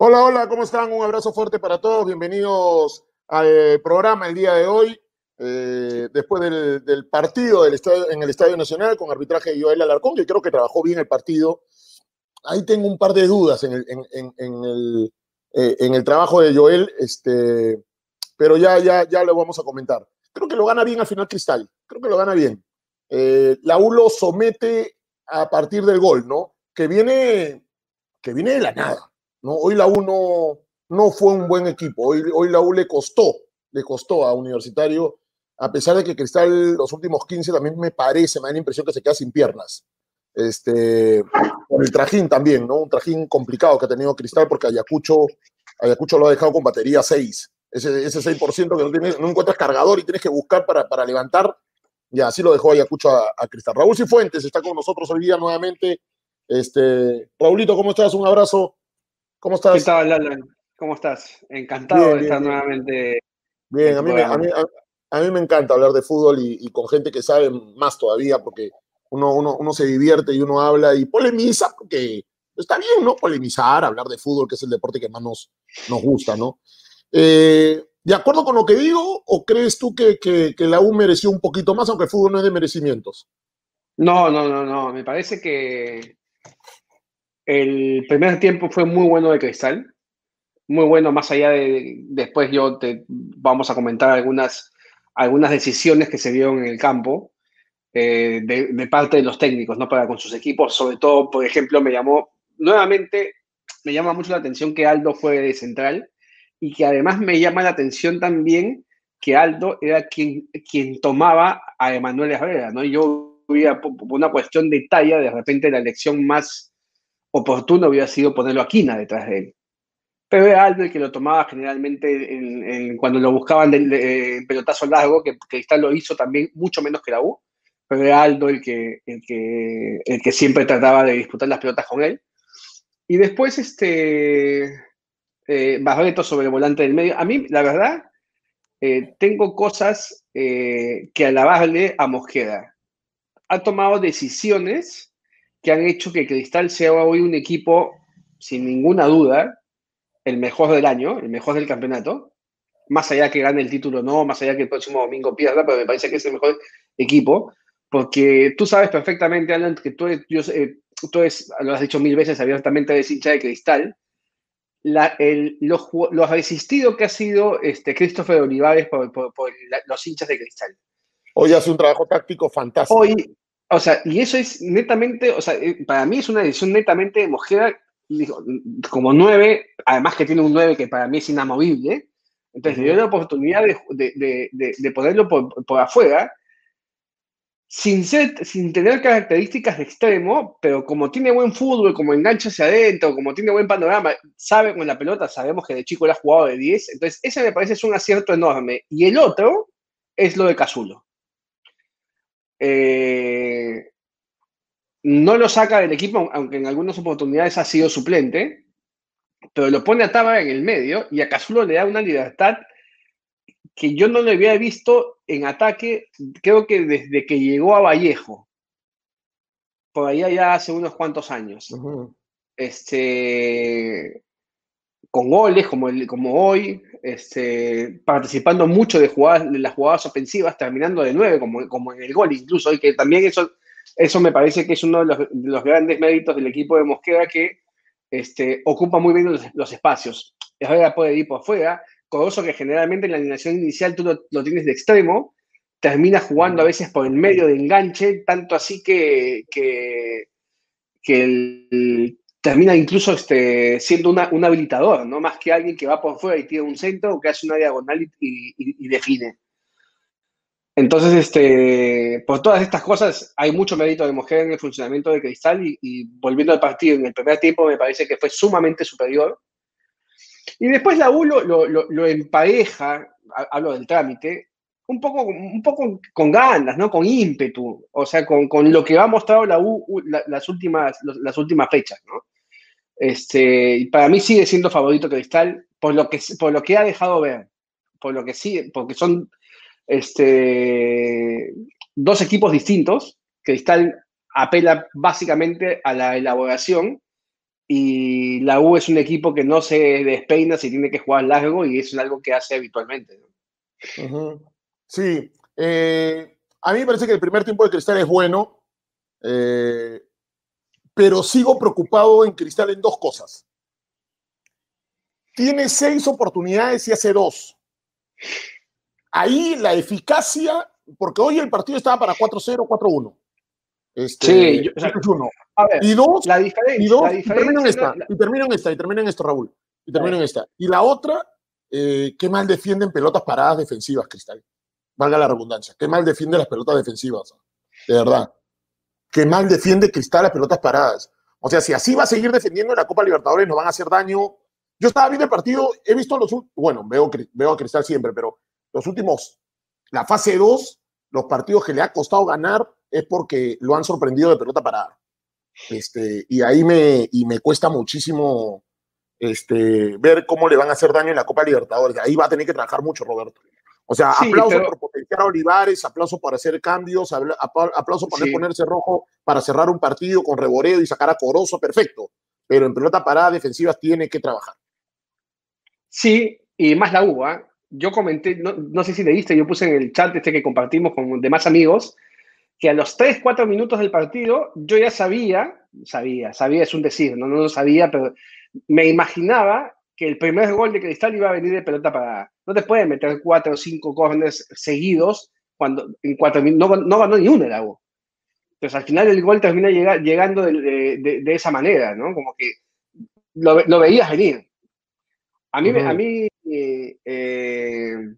Hola, hola, ¿cómo están? Un abrazo fuerte para todos. Bienvenidos al programa el día de hoy. Eh, después del, partido del en el Estadio Nacional con arbitraje de Joel Alarcón, que creo que trabajó bien el partido. Ahí tengo un par de dudas en el, en, el, eh, en el trabajo de Joel, este, pero ya, ya, ya lo vamos a comentar. Creo que lo gana bien al final Cristal, creo que lo gana bien. Eh, la U lo somete a partir del gol, ¿no? Que viene, que viene de la nada ¿no? Hoy la U no, fue un buen equipo, hoy, hoy la U le costó, le costó a Universitario, a pesar de que Cristal los últimos 15 también me parece, me da la impresión que se queda sin piernas. Este, con el trajín también, ¿no? Un trajín complicado que ha tenido Cristal porque Ayacucho, Ayacucho lo ha dejado con batería 6. Ese, ese 6% que no, no encuentras cargador y tienes que buscar para, para levantar, ya así lo dejó Ayacucho a, a Cristal. Raúl Cifuentes está con nosotros hoy día nuevamente. Este, Raulito, ¿cómo estás? Un abrazo. ¿Cómo estás? ¿Qué tal, Alan? ¿Cómo estás? Encantado de estar nuevamente. Bien, a mí, me, a, mí, me, encanta hablar de fútbol y, con gente que sabe más todavía, porque uno, uno, se divierte y uno habla y polemiza, porque está bien, ¿no? Polemizar, hablar de fútbol, que es el deporte que más nos, nos gusta, ¿no? Eh, ¿De acuerdo con lo que digo o crees tú que, que, que, la U mereció un poquito más, aunque el fútbol no es de merecimientos? No, no, no, no. Me parece que el primer tiempo fue muy bueno de Cristal, muy bueno, más allá de, después yo te vamos a comentar algunas, algunas decisiones que se vieron en el campo eh, de, parte de los técnicos, ¿no? Para con sus equipos, sobre todo, por ejemplo, me llamó, nuevamente, me llama mucho la atención que Aldo fue de central y que además me llama la atención también que Aldo era quien, quien tomaba a Emanuel Herrera, ¿no? Yo por una cuestión de talla, de repente la elección más oportuno hubiera sido ponerlo a Quina detrás de él. Pero era el que lo tomaba generalmente cuando lo buscaban del pelotazo largo, que Cristal lo hizo también mucho menos que la U, pero era Aldo el que, el que, el que siempre trataba de disputar las pelotas con él. Y después, este, eh, Barreto sobre el volante del medio. A mí, la verdad, eh, tengo cosas eh, que alabarle a Mosqueda. Ha tomado decisiones que han hecho que Cristal sea hoy un equipo, sin ninguna duda, el mejor del año, el mejor del campeonato. Más allá que gane el título no, más allá que el próximo domingo pierda, pero me parece que es el mejor equipo, porque tú sabes perfectamente, Alan, que tú, eres, yo, tú lo has dicho mil veces abiertamente, eres hincha de Cristal. La, el, lo, lo, resistido que ha sido este, Christopher Olivares por, por, los hinchas de Cristal. Hoy hace un trabajo táctico fantástico. Hoy, o sea, y eso es netamente, o sea, eh, para mí es una decisión netamente de Mosquera, como nueve, además que tiene un nueve que para mí es inamovible. Entonces, le dio la oportunidad de, de, ponerlo por, por, afuera, sin, ser, sin tener características de extremo, pero como tiene buen fútbol, como engancha hacia adentro, como tiene buen panorama, sabe con la pelota, sabemos que de chico le ha jugado de 10. Entonces, ese me parece es un acierto enorme. Y el otro es lo de Casulo. Eh, no lo saca del equipo, aunque en algunas oportunidades ha sido suplente, pero lo pone a Taba en el medio y a Casulo le da una libertad que yo no le había visto en ataque, creo que desde que llegó a Vallejo, por allá ya hace unos cuantos años. Este, con goles como, el, como hoy, este, participando mucho de, jugadas, de las jugadas ofensivas, terminando de nueve, como, como en el gol incluso, y que también eso, eso me parece que es uno de los, de los grandes méritos del equipo de Mosquera que este, ocupa muy bien los, espacios. Herrera puede ir por afuera, Corozo que generalmente en la alineación inicial tú lo, lo, tienes de extremo, termina jugando a veces por el medio de enganche, tanto así que, que, que el, termina incluso este, siendo un habilitador, ¿no? Más que alguien que va por fuera y tiene un centro o que hace una diagonal y, define. Entonces, este, por todas estas cosas, hay mucho mérito de mujer en el funcionamiento de Cristal y, volviendo al partido en el primer tiempo me parece que fue sumamente superior. Y después la U lo, empareja, hablo del trámite, un poco, un poco con ganas, ¿no? Con ímpetu, o sea, con, con lo que ha mostrado la U las, últimas, las últimas fechas, ¿no? Este, para mí sigue siendo favorito Cristal por lo que, por lo que ha dejado ver, por lo que sí, porque son este, dos equipos distintos. Cristal apela básicamente a la elaboración y la U es un equipo que no se despeina si tiene que jugar largo y es algo que hace habitualmente. Sí, eh, a mí me parece que el primer tiempo de Cristal es bueno, eh, pero sigo preocupado en Cristal en dos cosas. Tiene seis oportunidades y hace dos. Ahí la eficacia, porque hoy el partido estaba para 4-0, 4-1. Este, sí, yo, uno. y dos, la diferencia, y, dos, y termino en esta, y termino en esta, y termino en esto, Raúl. Y termino en esta. Y la otra, eh, qué mal defienden pelotas paradas defensivas, Cristal. Valga la redundancia. Qué mal defiende las pelotas defensivas. De verdad. Qué mal defiende Cristal las pelotas paradas. O sea, si así va a seguir defendiendo en la Copa Libertadores, nos van a hacer daño. Yo estaba viendo el partido, he visto los bueno, veo, veo a Cristal siempre, pero los últimos, la fase 2, los partidos que le ha costado ganar, es porque lo han sorprendido de pelota parada. Este, y ahí me, y me cuesta muchísimo este, ver cómo le van a hacer daño en la Copa Libertadores. Ahí va a tener que trabajar mucho, Roberto. O sea, aplauso por potenciar a Olivares, aplauso para hacer cambios, aplauso para ponerse rojo para cerrar un partido con Reboredo y sacar a Corozo, perfecto. Pero en pelota parada defensivas tiene que trabajar. Sí, y más la U, ¿ah? Yo comenté, no, no, sé si leíste, yo puse en el chat este que compartimos con demás amigos, que a los 3, 4 minutos del partido yo ya sabía, sabía, sabía es un decir, no, no lo sabía, pero me imaginaba que el primer gol de Cristal iba a venir de pelota para... No te pueden meter 4 o 5 córneres seguidos cuando en 4 minutos no, no, ganó ni uno el agua. Entonces al final el gol termina llegando de, de, esa manera, ¿no? Como que lo, lo veías venir. A mí, a mí eh,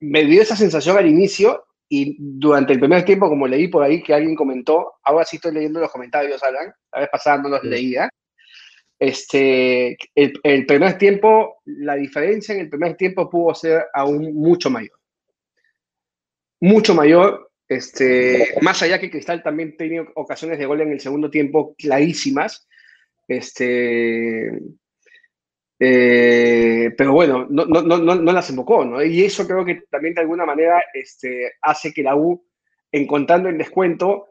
me dio esa sensación al inicio y durante el primer tiempo, como leí por ahí que alguien comentó, ahora sí estoy leyendo los comentarios, Alan, la vez pasada no los leía. Este, el, primer tiempo, la diferencia en el primer tiempo pudo ser aún mucho mayor. Mucho mayor, este, más allá que Cristal también tenía ocasiones de gol en el segundo tiempo clarísimas. Este, eh, pero bueno, no, no, no, no, las invocó, ¿no? Y eso creo que también de alguna manera este, hace que la U, encontrando el descuento,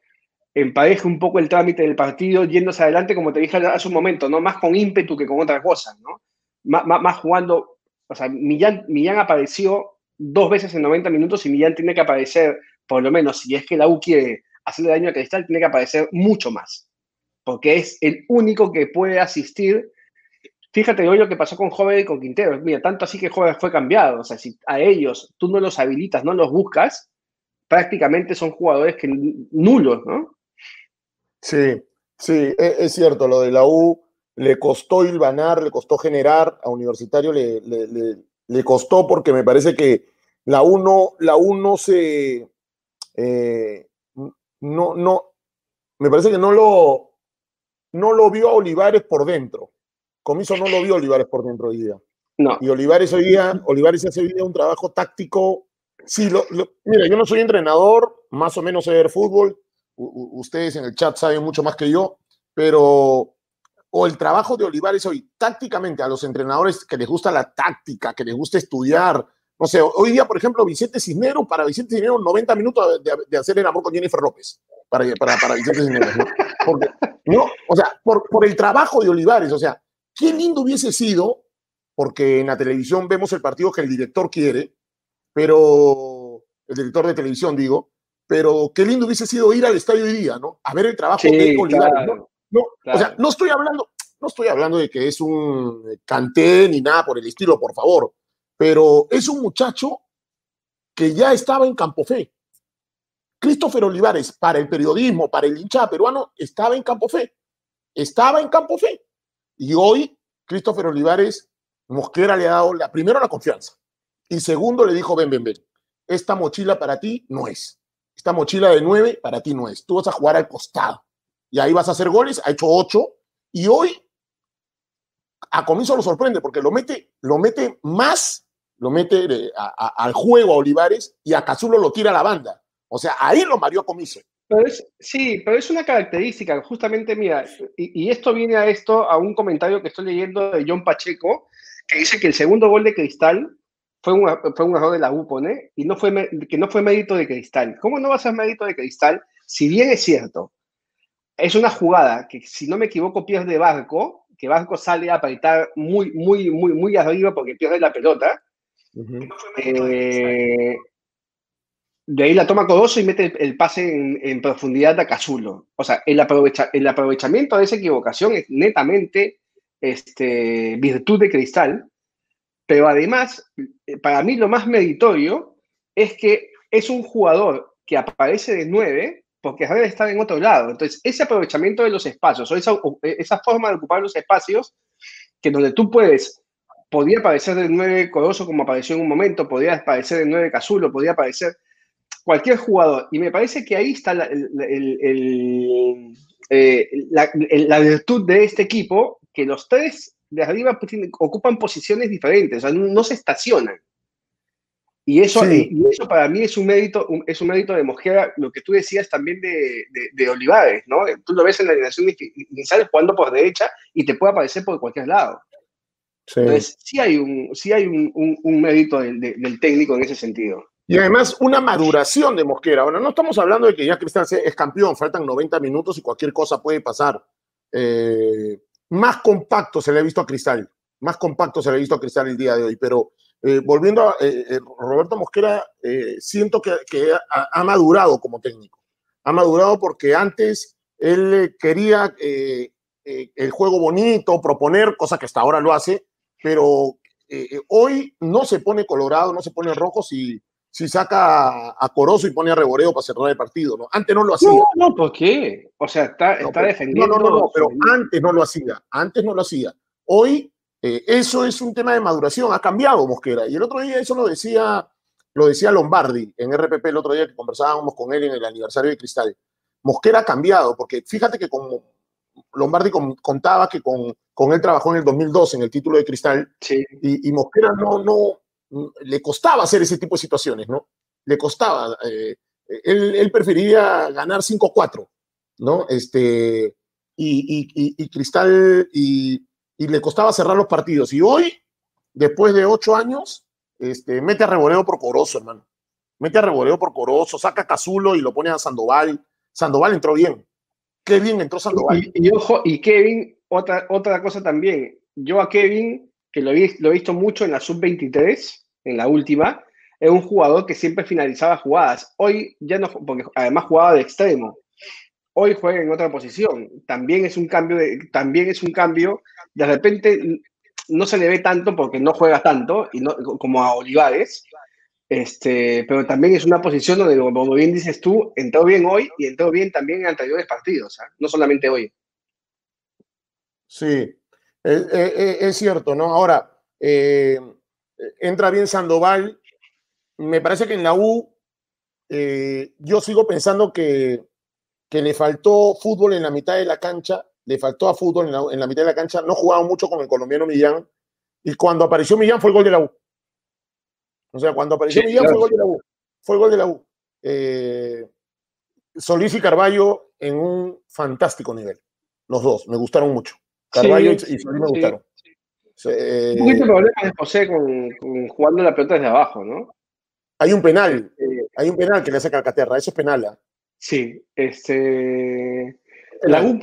empareje un poco el trámite del partido, yéndose adelante, como te dije hace un momento, ¿no? Más con ímpetu que con otra cosa, ¿no? Más, jugando, o sea, Millán, Millán apareció dos veces en 90 minutos y Millán tiene que aparecer, por lo menos, si es que la U quiere hacerle daño a Cristal, tiene que aparecer mucho más, porque es el único que puede asistir Fíjate hoy lo que pasó con Joven y con Quintero. Mira, tanto así que Joven fue cambiado. O sea, si a ellos tú no los habilitas, no los buscas, prácticamente son jugadores que nulos, ¿no? Sí, sí, e, es, cierto. Lo de la U le costó hilvanar, le costó generar. A Universitario le, le, costó porque me parece que la U no, la U no se. Eh, no, no. Me parece que no lo, no lo vio a Olivares por dentro. Comiso no lo vio Olivares por dentro hoy día. No. Y Olivares hoy día, Olivares hace hoy día un trabajo táctico. Sí, lo, mira, yo no soy entrenador, más o menos sé ver fútbol. Ustedes en el chat saben mucho más que yo, pero o el trabajo de Olivares hoy, tácticamente, a los entrenadores que les gusta la táctica, que les gusta estudiar. No sé, hoy día, por ejemplo, Vicente Cisneros, para Vicente Cisneros, 90 minutos de, hacer el amor con Jennifer López, para, para, para Vicente Cisneros. ¿no? o sea, por, por el trabajo de Olivares, o sea, Qué lindo hubiese sido, porque en la televisión vemos el partido que el director quiere, pero el director de televisión digo, pero qué lindo hubiese sido ir al estadio hoy día, ¿no? A ver el trabajo de Olivares, ¿no? O sea, no estoy hablando, no estoy hablando de que es un canté ni nada por el estilo, por favor, pero es un muchacho que ya estaba en Campo Fe. Christopher Olivares, para el periodismo, para el hincha peruano, estaba en Campo Fe. Estaba en Campo Fe. Y hoy, Christopher Olivares, Mosquera le ha dado la, primero la confianza y segundo le dijo, ven, ven, ven, esta mochila para ti no es. Esta mochila de nueve para ti no es. Tú vas a jugar al costado. Y ahí vas a hacer goles, ha hecho ocho. Y hoy a comienzo lo sorprende porque lo mete, lo mete más, lo mete al juego a Olivares y a Cazulo lo tira a la banda. O sea, ahí lo mareó comiso sí, pero es una característica, justamente, mira, y, esto viene a esto, a un comentario que estoy leyendo de John Pacheco, que dice que el segundo gol de Cristal fue un, fue un error de la UPONE y no fue, que no fue mérito de Cristal. ¿Cómo no va a ser mérito de Cristal? Si bien es cierto, es una jugada que, si no me equivoco, pierde Barco, que Barco sale a apretar muy, muy, muy, muy arriba porque pierde la pelota. Eh, de ahí la toma Codoso y mete el, pase en, profundidad a Cazulo. O sea, el, aprovecha, el aprovechamiento de esa equivocación es netamente este, virtud de Cristal, pero además, eh, para mí lo más meritorio es que es un jugador que aparece de 9 porque debe estar en otro lado. Entonces, ese aprovechamiento de los espacios, o esa, esa forma de ocupar los espacios, que donde tú puedes, podía aparecer de 9 Corozo como apareció en un momento, podía aparecer de 9 Cazulo, podía aparecer cualquier jugador. Y me parece que ahí está la, eh, la, virtud de este equipo, que los tres de arriba pues, ocupan posiciones diferentes, o sea, no se estacionan. Y eso, y eso para mí es un mérito, es un mérito de Mosquera, lo que tú decías también de, de, Olivares, ¿no? Tú lo ves en la alineación inicial jugando por derecha y te puede aparecer por cualquier lado. Entonces, sí hay un, sí hay un, un, mérito del, del, técnico en ese sentido. Y además, una maduración de Mosquera. Bueno, no estamos hablando de que ya Cristian es campeón, faltan 90 minutos y cualquier cosa puede pasar. Eh, más compacto se le ha visto a Cristal, más compacto se le ha visto a Cristal el día de hoy, pero eh, volviendo a eh, eh, Roberto Mosquera, siento que, ha, madurado como técnico. Ha madurado porque antes él quería el juego bonito, proponer, cosa que hasta ahora lo hace, pero hoy no se pone colorado, no se pone rojo si, si saca a Corozo y pone a Reboreo para cerrar el partido. ¿no? Antes no lo hacía. No, no, ¿por qué? O sea, está, está defendiendo. No, no, no, pero antes no lo hacía. Antes no lo hacía. Hoy eh, eso es un tema de maduración, ha cambiado Mosquera. Y el otro día eso lo decía, lo decía Lombardi en RPP el otro día que conversábamos con él en el aniversario de Cristal. Mosquera ha cambiado, porque fíjate que como Lombardi contaba que con, con, él trabajó en el 2002 en el título de Cristal y, Mosquera no, no, le costaba hacer ese tipo de situaciones, ¿no? Le costaba. Eh, él, él, prefería ganar 5-4, ¿no? Este, y, y, Cristal y le costaba cerrar los partidos. Y hoy, después de ocho años, este, mete a Reboreo por Corozo, hermano. Mete a Reboreo por Corozo, saca a Cazulo y lo pone a Sandoval. Sandoval entró bien. Qué bien entró Sandoval. Y, ojo, y Kevin, otra, otra cosa también. Yo a Kevin, que lo, he, visto mucho en la sub-23, en la última, es un jugador que siempre finalizaba jugadas. Hoy ya no, porque además jugaba de extremo. Hoy juega en otra posición. También es un cambio de, también es un cambio de repente no se le ve tanto porque no juega tanto y no, como a Olivares, este, pero también es una posición donde, como bien dices tú, entró bien hoy y entró bien también en anteriores partidos, ¿ah? no solamente hoy. Sí, es, cierto, ¿no? Ahora, eh, entra bien Sandoval, me parece que en la U eh, yo sigo pensando que, que le faltó fútbol en la mitad de la cancha le faltó a fútbol en la, mitad de la cancha, no jugaba mucho con el colombiano Millán, y cuando apareció Millán fue el gol de la U. O sea, cuando apareció Millán fue el gol de la U. Fue el gol de la U. Eh, Solís y Carballo en un fantástico nivel. Los dos, me gustaron mucho. Carballo y, Solís me gustaron. Eh, un poquito problema de José con, jugando la pelota desde abajo, ¿no? Hay un penal, eh, hay un penal que le hace Calcaterra, eso es penal. ¿ah? Sí, este. La U,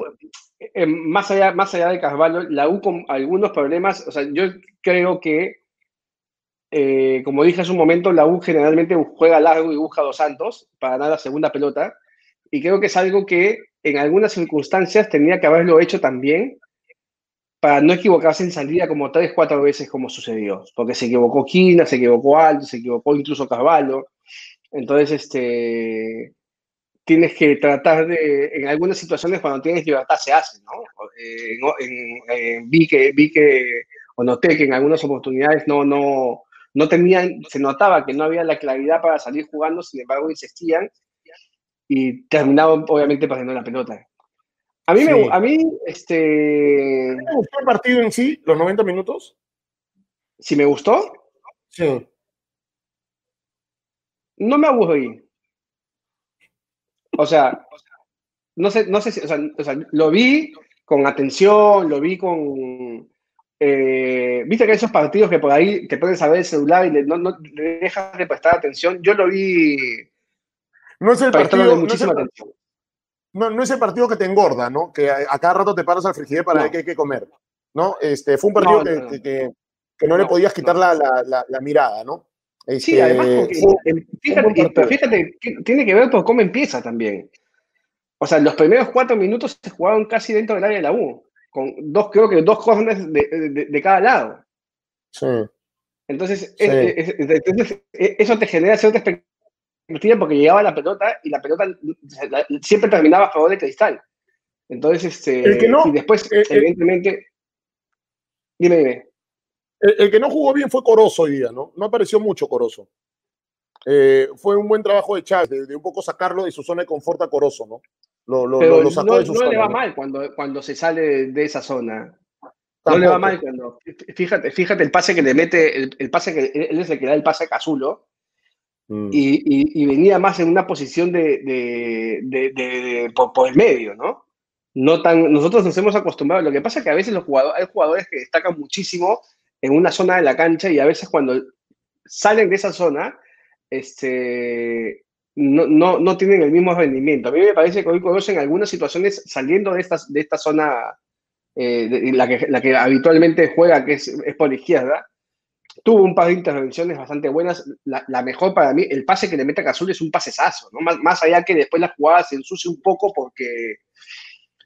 eh, más, allá, más allá de Carvalho, la U con algunos problemas, o sea, yo creo que, eh, como dije hace un momento, la U generalmente juega largo y busca dos santos para ganar la segunda pelota, y creo que es algo que en algunas circunstancias tenía que haberlo hecho también para no equivocarse en salida como tres, cuatro veces como sucedió, porque se equivocó Quina, se equivocó Alto, se equivocó incluso Carvalho, entonces, este, tienes que tratar de, en algunas situaciones cuando tienes libertad se hace, ¿no? Eh, vi, que, vi que, o noté que en algunas oportunidades no, no, no tenían, se notaba que no había la claridad para salir jugando, sin embargo insistían y terminaban obviamente perdiendo la pelota. A mí, me, a mí, este... ¿Te gustó el partido en sí, los 90 minutos? ¿Si me gustó? Sí. No me aburrí. O sea, no sé, no sé si, o sea, lo vi con atención, lo vi con... Eh, Viste que hay esos partidos que por ahí te puedes saber el celular y le, no, no dejas de prestar atención. Yo lo vi... No es el partido... muchísima atención. No, no es el partido que te engorda, ¿no? Que a, cada rato te paras al frigider para ver qué hay que comer, ¿no? Este, fue un partido que, que, que, no, le podías quitar la, la, la, mirada, ¿no? sí, además, porque, fíjate, fíjate, tiene que ver por cómo empieza también. O sea, los primeros cuatro minutos se jugaron casi dentro del área de la U, con dos, creo que dos jóvenes de, de, cada lado. Sí. Entonces, entonces, e, eso te genera cierta expectativa porque llegaba la pelota y la pelota siempre terminaba a favor de Cristal. Entonces, este, y después, eh, eh, evidentemente, dime, dime. El, que no jugó bien fue Corozo hoy día, ¿no? No apareció mucho Corozo. Eh, fue un buen trabajo de Chávez, de, un poco sacarlo de su zona de confort a Corozo, ¿no? Lo, sacó no, de su no le va mal cuando, cuando se sale de esa zona. No le va mal cuando. Fíjate, fíjate el pase que le mete, el, pase que él es el que da el pase a Cazulo. Mm. Y, venía más en una posición de, por, el medio, ¿no? No tan, nosotros nos hemos acostumbrado. Lo que pasa es que a veces los jugadores, hay jugadores que destacan muchísimo en una zona de la cancha y a veces cuando salen de esa zona, este, no, no, no tienen el mismo rendimiento. A mí me parece que hoy conocen algunas situaciones saliendo de, estas, de esta zona, eh, la, que, habitualmente juega, que es, es, por izquierda, tuvo un par de intervenciones bastante buenas. La, mejor para mí, el pase que le mete a Cazul es un pasesazo, ¿no? más, más allá que después la jugada se ensucie un poco porque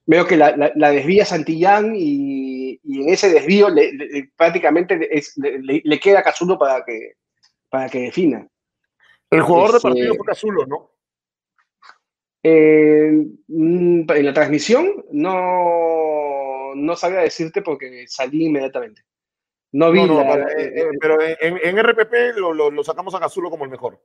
veo que la, la, desvía Santillán y, y, en ese desvío prácticamente le, queda a Cazulo para que, para que defina. El jugador de partido fue Cazulo, ¿no? Eh, mm, en la transmisión no, no sabía decirte porque salí inmediatamente. No vi. Eh, eh, pero en, en RPP lo, lo, sacamos a Cazulo como el mejor.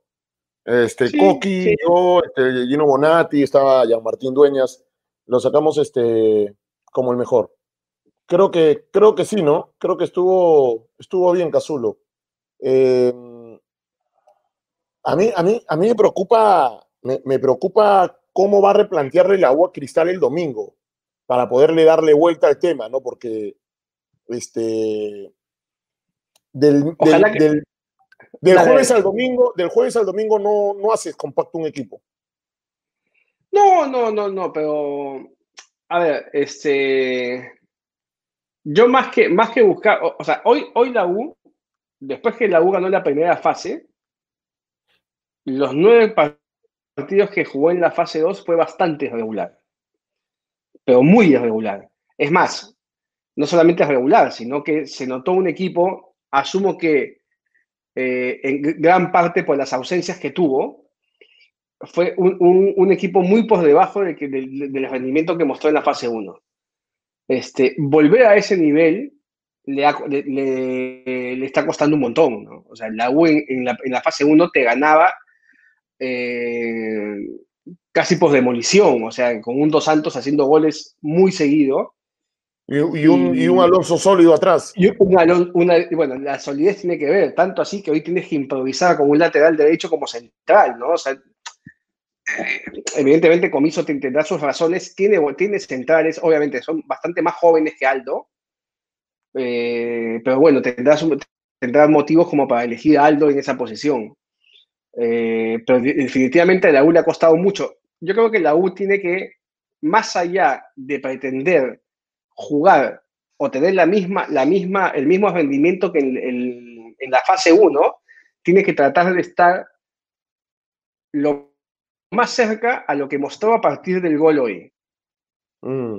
Este, Coqui, yo, este, Gino Bonatti, estaba Jean Martín Dueñas lo sacamos este, como el mejor. Creo que, creo que sí, ¿no? Creo que estuvo, estuvo bien Cazulo. Em, a, mí, a, mí, a mí me preocupa, me, preocupa cómo va a replantearle la agua Cristal el domingo para poderle darle vuelta al tema, ¿no? Porque este del, del, jueves al domingo, del jueves al domingo no, no haces compacto un equipo. No, no, no, no, pero a ver, este, yo más que, más que buscar, o, sea, hoy, hoy la U, después que la U ganó la primera fase, los nueve partidos que jugó en la fase 2 fue bastante irregular, pero muy irregular. Es más, no solamente es regular, sino que se notó un equipo, asumo que eh, en gran parte por las ausencias que tuvo, fue un, equipo muy por debajo de que, del, rendimiento que mostró en la fase 1. Este, volver a ese nivel le, le, está costando un montón. ¿no? O sea, la U en, la, fase 1 te ganaba eh, casi por demolición, o sea, con un Dos Santos haciendo goles muy seguido. Y, un, y, un, Alonso sólido atrás. Y un una, bueno, la solidez tiene que ver, tanto así que hoy tienes que improvisar como un lateral derecho como central, ¿no? O sea, evidentemente Comiso tendrá sus razones, tiene, tiene centrales, obviamente son bastante más jóvenes que Aldo, eh, pero bueno, tendrá, tendrá motivos como para elegir a Aldo en esa posición. Eh, pero definitivamente a la U le ha costado mucho. Yo creo que la U tiene que, más allá de pretender jugar o tener la misma, la misma, el mismo rendimiento que en, en la fase 1, tiene que tratar de estar lo más cerca a lo que mostró a partir del gol hoy. Mm.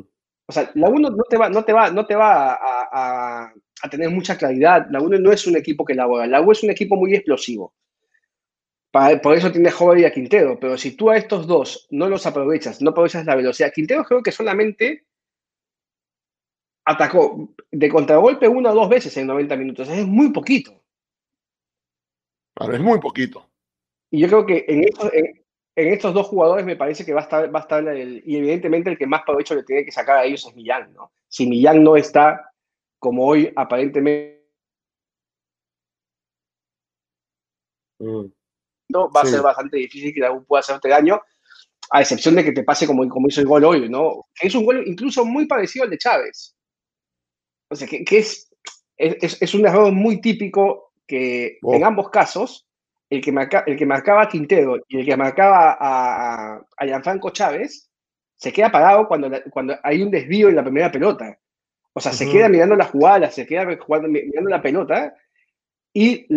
O sea, la 1 no te va, no te va, no te va a, tener mucha claridad. La 1 no es un equipo que elabora. La U es un equipo muy explosivo. por eso tiene Joven y a Quintero. Pero si tú a estos dos no los aprovechas, no aprovechas la velocidad. Quintero creo que solamente atacó de contragolpe una o dos veces en 90 minutos. Es muy poquito. Claro, es muy poquito. Y yo creo que en, en, en estos dos jugadores me parece que va a estar, va a estar el, y evidentemente el que más provecho le tiene que sacar a ellos es Millán, ¿no? Si Millán no está como hoy aparentemente mm. no, va a ser bastante difícil que algún pueda hacerte daño, a excepción de que te pase como, como hizo el gol hoy, ¿no? Es un gol incluso muy parecido al de Chávez. O sea, que, es, es, es, un error muy típico que en oh. ambos casos el que, marca, el que marcaba a Quintero y el que marcaba a, a, Gianfranco Chávez se queda parado cuando, cuando hay un desvío en la primera pelota. O sea, se queda mirando la jugada, se queda jugando, mirando la pelota y,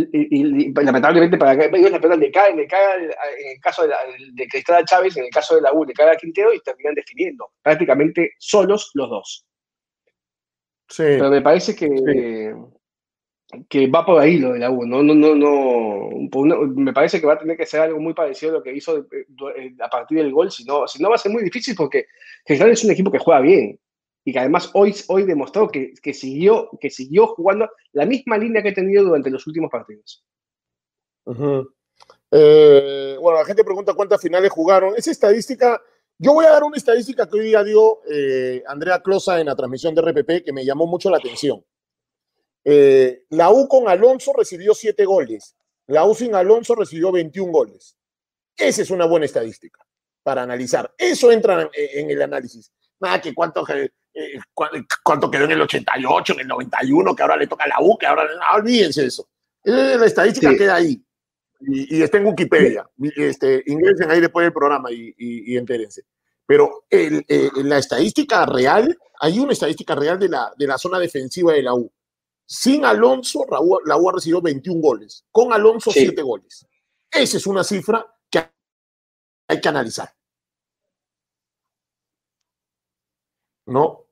lamentablemente para ellos la pelota le cae, le cae en el caso de, de, Cristal Chávez, en el caso de la U, le cae a Quintero y terminan definiendo, prácticamente solos los dos. Sí. Pero me parece que, que va por ahí lo de la U, no, no, no, no, me parece que va a tener que ser algo muy parecido a lo que hizo eh, eh, a partir del gol, si no, si no va a ser muy difícil porque Cristal es un equipo que juega bien, y que además hoy, hoy demostró que, que, siguió, que siguió jugando la misma línea que ha tenido durante los últimos partidos. Eh, bueno, la gente pregunta cuántas finales jugaron. Esa estadística, yo voy a dar una estadística que hoy día dio eh, Andrea Closa en la transmisión de RPP que me llamó mucho la atención. Eh, la U con Alonso recibió 7 goles. La U sin Alonso recibió 21 goles. Esa es una buena estadística para analizar. Eso entra en, el análisis. Nada que cuánto eh, cuánto quedó en el 88, en el 91, que ahora le toca a la U, que ahora ah, olvídense eso. La estadística queda ahí y, está en Wikipedia. Este, ingresen ahí después del programa y, y, entérense. Pero el, eh, la estadística real, hay una estadística real de la, de la zona defensiva de la U. Sin Alonso, la U, ha recibido 21 goles. Con Alonso, 7 goles. Esa es una cifra que hay que analizar. ¿no?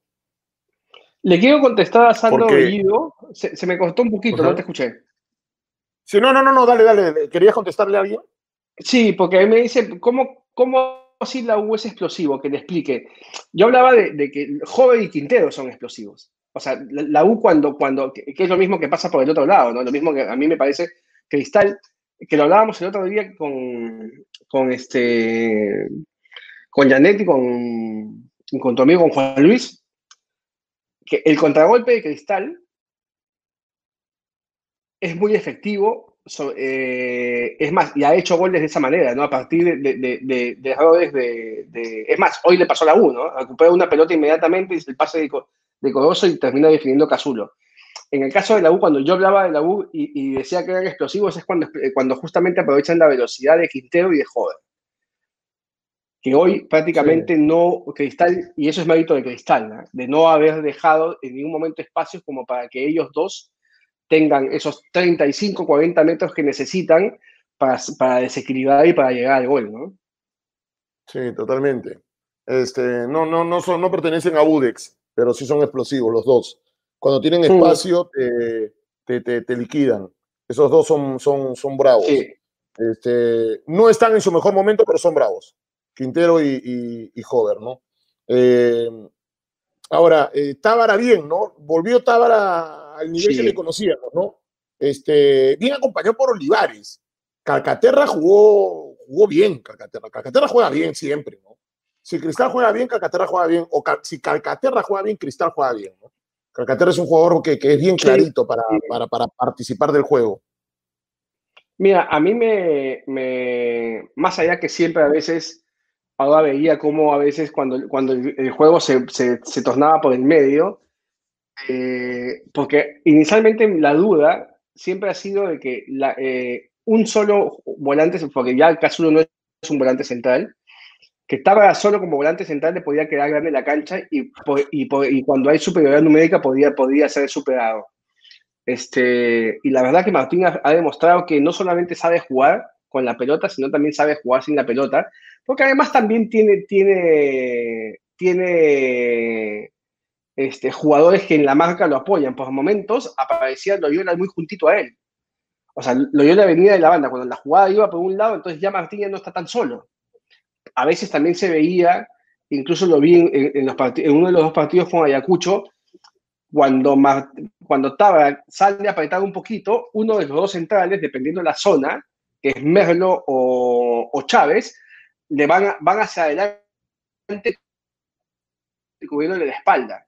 Le quiero contestar a Sandro Bellido. Se, me costó un poquito, no te escuché. Sí, no, no, no, no, dale, dale. ¿Querías contestarle a alguien? Sí, porque a mí me dice, ¿cómo, cómo si la U es explosivo? Que le explique. Yo hablaba de, que Joven y Quintero son explosivos. O sea, la, U cuando, cuando, que, es lo mismo que pasa por el otro lado, ¿no? Lo mismo que a mí me parece Cristal, que lo hablábamos el otro día con, con este, con Janet y con, con tu amigo Juan Luis, que el contragolpe de Cristal es muy efectivo, eh, es más, y ha hecho goles de esa manera, ¿no? A partir de, de, errores de, Es más, hoy le pasó la U, ¿no? Recupera una pelota inmediatamente y el pase de, de Corozo y termina definiendo Casulo. En el caso de la U, cuando yo hablaba de la U y, decía que eran explosivos, es cuando, cuando justamente aprovechan la velocidad de Quintero y de Joven que hoy prácticamente no, Cristal, y eso es mérito de Cristal, de no haber dejado en ningún momento espacios como para que ellos dos tengan esos 35, 40 metros que necesitan para, para desequilibrar y para llegar al gol, ¿no? Sí, totalmente. Este, no, no, no, son, no pertenecen a UDEX, pero sí son explosivos los dos. Cuando tienen espacio, te, te, te, liquidan. Esos dos son, son, son bravos. Este, no están en su mejor momento, pero son bravos. Quintero y, y, Hover, ¿no? Eh, ahora, eh, Tábara bien, ¿no? Volvió Tábara al nivel que le conocíamos, ¿no? Este, bien acompañado por Olivares. Calcaterra jugó, jugó bien, Calcaterra. Calcaterra juega bien siempre, ¿no? Si Cristal juega bien, Calcaterra juega bien. O si Calcaterra juega bien, Cristal juega bien, ¿no? Calcaterra es un jugador que, que es bien clarito para, para, para, participar del juego. Mira, a mí me, me, más allá que siempre a veces ahora veía cómo a veces cuando, cuando el, juego se, se, tornaba por el medio, eh, porque inicialmente la duda siempre ha sido de que la, eh, un solo volante, porque ya caso no es un volante central, que estaba solo como volante central le podía quedar grande la cancha y, y, y, cuando hay superioridad numérica podía, podía ser superado. Este, y la verdad que Martín ha, ha, demostrado que no solamente sabe jugar con la pelota, sino también sabe jugar sin la pelota porque además también tiene, tiene, tiene este, jugadores que en la marca lo apoyan. Por momentos aparecía Loyola muy juntito a él. O sea, Loyola venía de la banda. Cuando la jugada iba por un lado, entonces ya Martínez no está tan solo. A veces también se veía, incluso lo vi en, en uno de los dos partidos con Ayacucho, cuando, cuando Tabra sale apretado un poquito, uno de los dos centrales, dependiendo de la zona, que es Merlo o, Chávez, le van, van hacia adelante cubriéndole la espalda.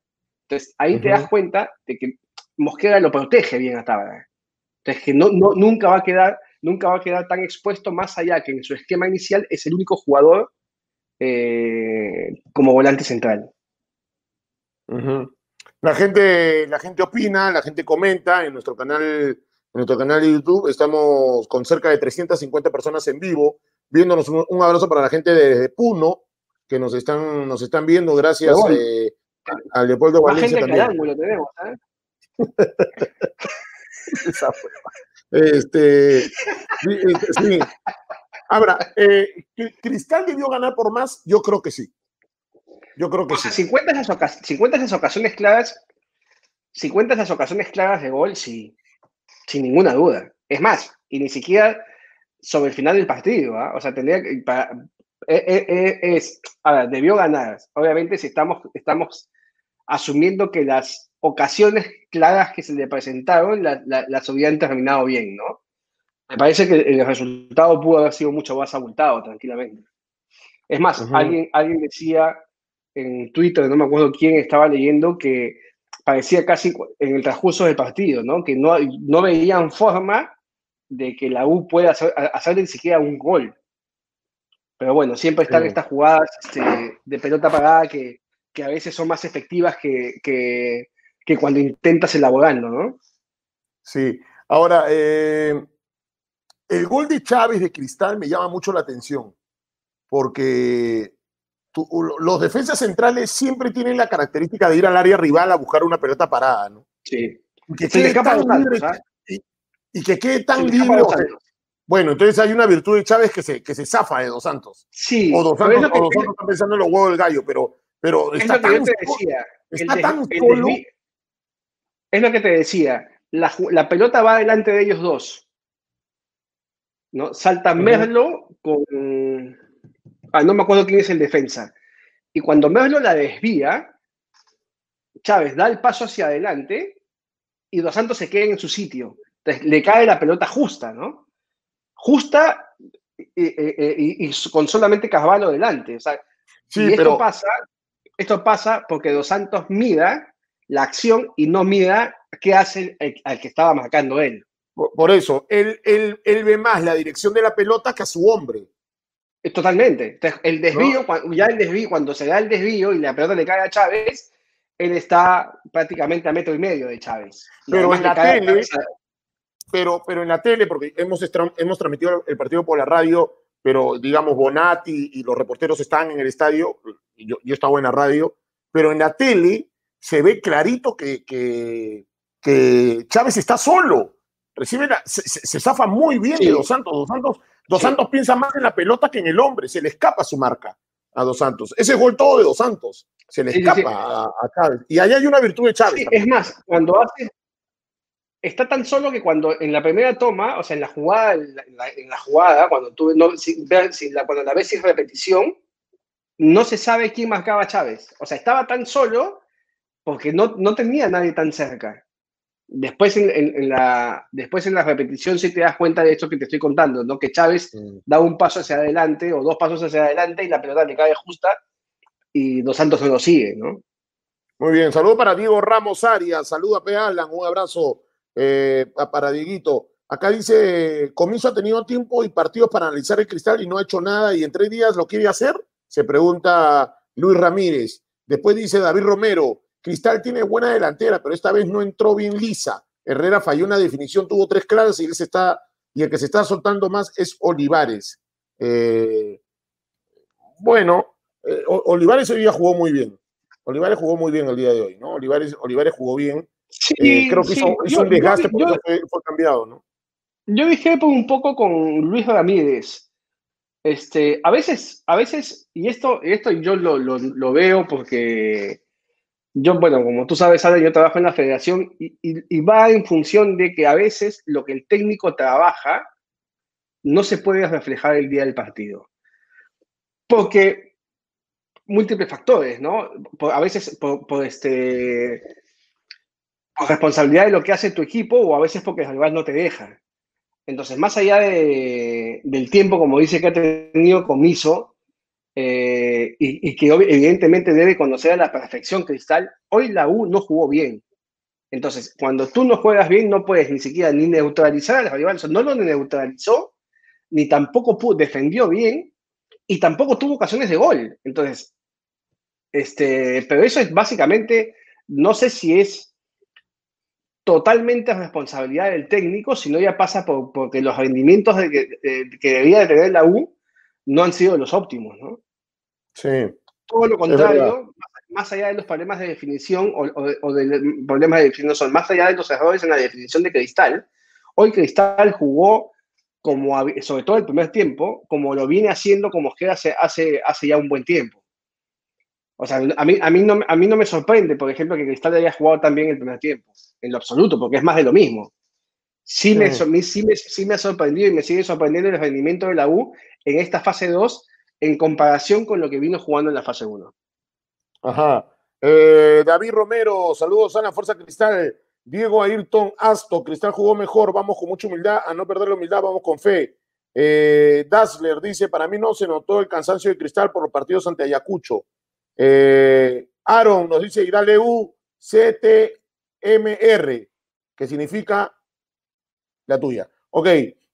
Entonces ahí te das cuenta de que Mosquera lo protege bien a Tábara. Entonces que no, no, nunca, va a quedar, nunca va a quedar tan expuesto más allá que en su esquema inicial es el único jugador eh, como volante central. La gente, la gente opina, la gente comenta en nuestro canal, en nuestro canal de YouTube. Estamos con cerca de 350 personas en vivo viéndonos. Un, abrazo para la gente de, Puno, que nos están, nos están viendo, gracias eh, a, Leopoldo Valencia también. Ángulo tenemos, ¿eh? este, sí, Ahora, eh, ¿Cristal debió ganar por más? Yo creo que sí. Yo creo que sí. 50 esas, 50 esas ocasiones claras, 50 esas ocasiones claras de gol, sí, sin ninguna duda. Es más, y ni siquiera sobre el final del partido, ¿ah? o sea, tendría que, eh, eh, eh, es, a ver, debió ganar. Obviamente, si estamos, estamos asumiendo que las ocasiones claras que se le presentaron las hubieran terminado bien, ¿no? Me parece que el resultado pudo haber sido mucho más abultado, tranquilamente. Es más, alguien, alguien decía en Twitter, no me acuerdo quién estaba leyendo, que parecía casi en el transcurso del partido, ¿no? Que no, no veían forma de que la U pueda hacer, hacer ni siquiera un gol. Pero bueno, siempre están estas jugadas este, de pelota parada que, a veces son más efectivas que, cuando intentas elaborarlo, ¿no? Sí. Ahora, eh, el gol de Chávez de Cristal me llama mucho la atención, porque los defensas centrales siempre tienen la característica de ir al área rival a buscar una pelota parada, ¿no? Sí. Y que quede tan libre, ¿ah? y, que quede tan libre. Bueno, entonces hay una virtud de Chávez que se, que se zafa de Dos Santos. Sí. O Dos Santos, están pensando en los huevos del gallo, pero, pero es está, tan, decía, está tan solo. es lo que te decía. La, la, pelota va delante de ellos dos. ¿no? Salta Merlo con. Ah, no me acuerdo quién es el defensa. Y cuando Merlo la desvía, Chávez da el paso hacia adelante y Dos Santos se queda en su sitio. Entonces le cae la pelota justa, ¿no? justa y, con solamente Carvalho delante. O sea, sí, esto, pero... pasa, esto pasa porque Dos Santos mida la acción y no mida qué hace el, al que estaba marcando él. Por, eso, él, él, él, ve más la dirección de la pelota que a su hombre. Totalmente. el desvío, ya el desvío, cuando se da el desvío y la pelota le cae a Chávez, él está prácticamente a metro y medio de Chávez. Pero en la tele, pero, pero en la tele, porque hemos, hemos transmitido el partido por la radio, pero digamos Bonatti y los reporteros están en el estadio, yo, yo estaba en la radio, pero en la tele se ve clarito que, que, que Chávez está solo. Recibe se, se, zafa muy bien de Dos Santos. Dos Santos, Dos Santos piensa más en la pelota que en el hombre, se le escapa su marca a Dos Santos. Ese gol todo de Dos Santos, se le escapa a, a, Chávez. Y ahí hay una virtud de Chávez. es más, cuando hace, está tan solo que cuando en la primera toma, o sea, en la jugada, en la, jugada, cuando tú no, si, la, cuando la ves sin repetición, no se sabe quién marcaba a Chávez. O sea, estaba tan solo porque no, no tenía nadie tan cerca. Después en, la, después en la repetición sí te das cuenta de esto que te estoy contando, ¿no? Que Chávez mm. da un paso hacia adelante o dos pasos hacia adelante y la pelota le cae justa y Dos Santos no lo sigue, ¿no? Muy bien, saludo para Diego Ramos Arias, saludo a P. Alan, un abrazo eh, para Dieguito. Acá dice, Comiso ha tenido tiempo y partidos para analizar el cristal y no ha hecho nada y en tres días lo quiere hacer, se pregunta Luis Ramírez. Después dice David Romero, Cristal tiene buena delantera, pero esta vez no entró bien lisa. Herrera falló una definición, tuvo tres claras y, él se está, y el que se está soltando más es Olivares. Eh, bueno, eh, Olivares hoy día jugó muy bien. Olivares jugó muy bien el día de hoy, ¿no? Olivares, Olivares jugó bien. Sí, eh, creo que hizo, un desgaste porque fue, cambiado, ¿no? Yo dije un poco con Luis Ramírez. Este, a veces, a veces, y esto, esto yo lo, lo, veo porque yo, bueno, como tú sabes, Ale, yo trabajo en la federación y, y, va en función de que a veces lo que el técnico trabaja no se puede reflejar el día del partido. Porque múltiples factores, ¿no? a veces por, por este responsabilidad de lo que hace tu equipo o a veces porque el rival no te deja. Entonces, más allá de, del tiempo, como dice que ha tenido Comiso, eh, y, que evidentemente debe conocer a la perfección Cristal, hoy la U no jugó bien. Entonces, cuando tú no juegas bien, no puedes ni siquiera ni neutralizar al rival. no lo neutralizó, ni tampoco defendió bien, y tampoco tuvo ocasiones de gol. Entonces, este, pero eso es básicamente, no sé si es totalmente responsabilidad del técnico, sino ya pasa por, porque los rendimientos de que, debía de tener la U no han sido los óptimos, ¿no? Sí. todo lo contrario, más allá de los problemas de definición o, o, de problemas de definición, más allá de los errores en la definición de Cristal, hoy Cristal jugó como, sobre todo el primer tiempo, como lo viene haciendo como que hace, hace, hace ya un buen tiempo. O sea, a mí, a, mí no, a mí no me sorprende, por ejemplo, que Cristal haya jugado también el primer tiempo, en lo absoluto, porque es más de lo mismo. Sí, Me, sí, me, sí me ha sorprendido y me sigue sorprendiendo el rendimiento de la U en esta fase 2 en comparación con lo que vino jugando en la fase 1. Ajá. Eh, David Romero, saludos a la Fuerza Cristal. Diego Ayrton Asto, Cristal jugó mejor, vamos con mucha humildad, a no perder la humildad, vamos con fe. Eh, Dassler dice, para mí no se notó el cansancio de Cristal por los partidos ante Ayacucho. Eh, Aaron nos dice, y dale U, CTMR, que significa la tuya. Ok,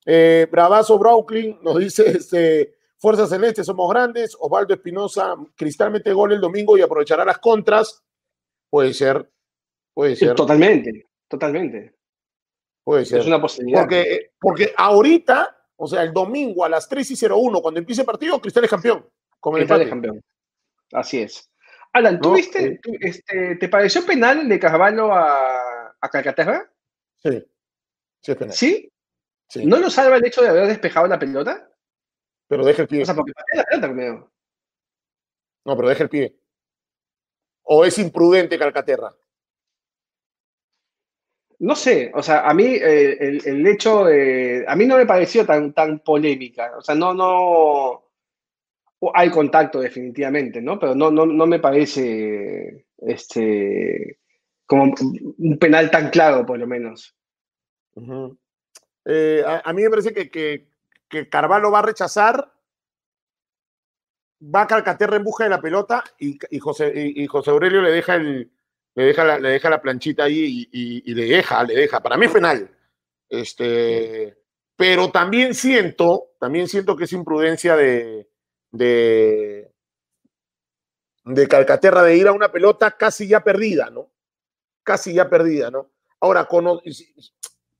eh, Bravazo Brooklyn nos dice, este, Fuerza Celeste, somos grandes. Osvaldo Espinosa, Cristal mete gol el domingo y aprovechará las contras. Puede ser, puede ser. Totalmente, totalmente. Puede ser. Es una posibilidad. Porque, porque ahorita, o sea, el domingo a las 3 y 01, cuando empiece el partido, Cristal es campeón. Cristal es campeón. Así es. Alan, ¿tú viste, eh. este, ¿te pareció penal de Carvalho a, a Calcaterra? Sí, sí es penal. ¿Sí? ¿Sí? ¿No lo salva el hecho de haber despejado la pelota? Pero deja el pie. O sea, porque la pelota, creo. No, pero deja el pie. ¿O es imprudente Calcaterra? No sé, o sea, a mí eh, el, el, hecho de, a mí no me pareció tan, tan polémica, o sea, no, no, hay contacto definitivamente, ¿no? Pero no, no, no me parece, este, como un penal tan claro, por lo menos. Uh -huh. eh, a, a, mí me parece que, que, que Carvalho va a rechazar, va a Calcaterra en busca de la pelota y, y José, y, y, José Aurelio le deja, el, le, deja la, le deja la planchita ahí y, y, le deja, le deja. Para mí es penal. Este, pero también siento, también siento que es imprudencia de, de, de Calcaterra de ir a una pelota casi ya perdida, ¿no? Casi ya perdida, ¿no? Ahora, con,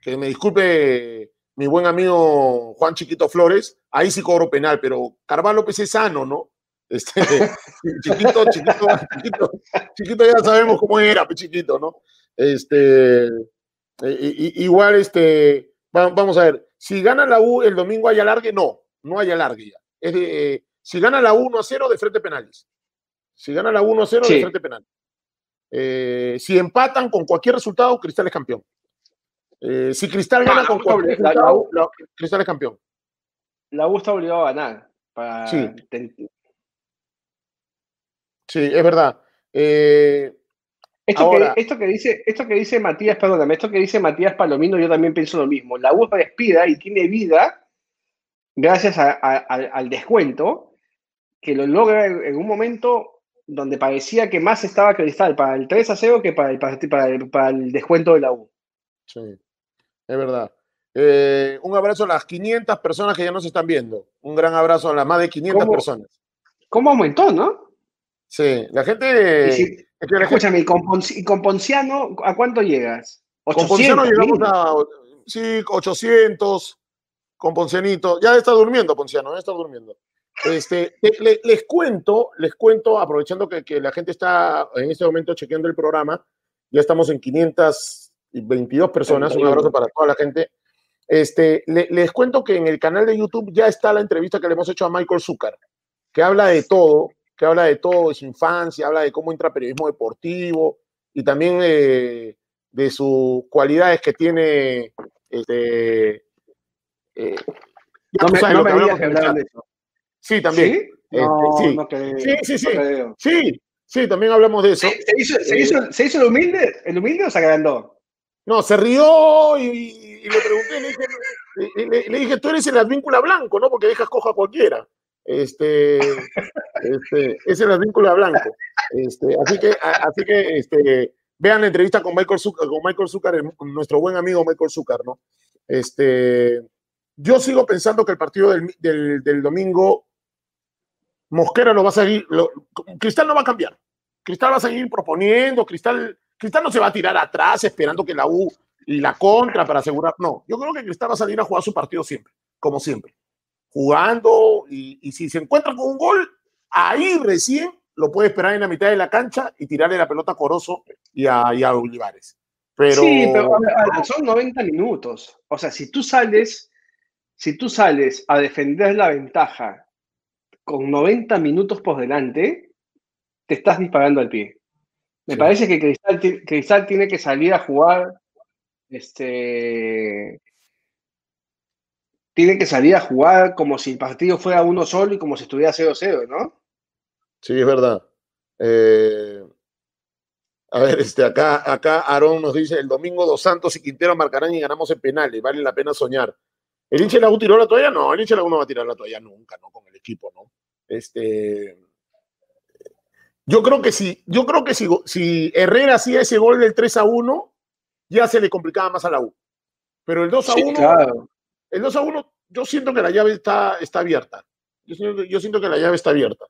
que me disculpe mi buen amigo Juan Chiquito Flores, ahí sí cobro penal, pero Carvalho López es sano, ¿no? Este, chiquito, chiquito, chiquito, chiquito, ya sabemos cómo era, pues, chiquito, ¿no? Este, igual, este, vamos a ver, si gana la U el domingo hay alargue, no, no hay alargue ya. Es de, si gana la 1 a 0, de frente penales. Si gana la 1 a 0, sí. de frente penal. Eh, si empatan con cualquier resultado, Cristal es campeón. Eh, si Cristal gana ah, con cualquier la, resultado, la, la, Cristal es campeón. La U está obligado a ganar. Para... Sí. sí, es verdad. Eh, esto, ahora, que, esto, que dice, esto que dice Matías, perdóname, esto que dice Matías Palomino, yo también pienso lo mismo. La U respira y tiene vida gracias a, a, al descuento que lo logra en un momento donde parecía que más estaba Cristal para el 3 a 0 que para el, para el, para el descuento de la U. Sí, es verdad. Eh, un abrazo a las 500 personas que ya nos están viendo. Un gran abrazo a las más de 500 ¿Cómo, personas. ¿Cómo aumentó, no? Sí, la gente. Si, es que la escúchame, gente... ¿y con Ponciano a cuánto llegas? 800, con Ponciano llegamos a. Sí, 800. Con Poncianito. Ya está durmiendo, Ponciano, ya está durmiendo. Este, le, les cuento, les cuento, aprovechando que, que, la gente está en este momento chequeando el programa, ya estamos en 522 personas, un abrazo para toda la gente. Este, le, les cuento que en el canal de YouTube ya está la entrevista que le hemos hecho a Michael Zucker, que habla de todo, que habla de todo, de su infancia, habla de cómo entra periodismo deportivo y también de, de sus cualidades que tiene. Este, eh, no me, no me digas que hablaban de eso. Sí, también. ¿Sí? No, este, sí. No creo, sí, sí, sí. No sí, sí, también hablamos de eso. ¿Se, se, hizo, se, hizo, ¿Se, hizo, el humilde? ¿El humilde o se agrandó? No, se rió y, y, le pregunté, le dije, le, le dije, tú eres el advíncula blanco, ¿no? Porque dejas coja a cualquiera. Este, este, es el advíncula blanco. Este, así que, así que este, vean la entrevista con Michael Zucker, con Michael Zucker, nuestro buen amigo Michael Zucker, ¿no? Este, yo sigo pensando que el partido del, del, del domingo Mosquera lo va a seguir, lo, Cristal no va a cambiar. Cristal va a seguir proponiendo, Cristal, Cristal no se va a tirar atrás esperando que la U y la contra para asegurar. No, yo creo que Cristal va a salir a jugar su partido siempre, como siempre. Jugando y, y si se encuentra con un gol, ahí recién lo puede esperar en la mitad de la cancha y tirarle la pelota a Corozo y a, y a Olivares. Pero... Sí, pero son 90 minutos. O sea, si tú sales, si tú sales a defender la ventaja con 90 minutos por delante, te estás disparando al pie. Me parece que Cristal, Cristal, tiene que salir a jugar. Este. Tiene que salir a jugar como si el partido fuera uno solo y como si estuviera 0-0, ¿no? Sí, es verdad. Eh, a ver, este, acá, acá Aarón nos dice, el domingo Dos Santos y Quintero marcarán y ganamos en penales, vale la pena soñar. ¿El hincha la U tiró la toalla? No, el hincha la U no va a tirar la toalla nunca, ¿no? Con el equipo, ¿no? Este, yo creo que sí, yo creo que si, si Herrera hacía ese gol del 3 a 1, ya se le complicaba más a la U. Pero el 2 a 1, el 2 a 1, yo siento que la llave está, está abierta. Yo siento, yo siento que la llave está abierta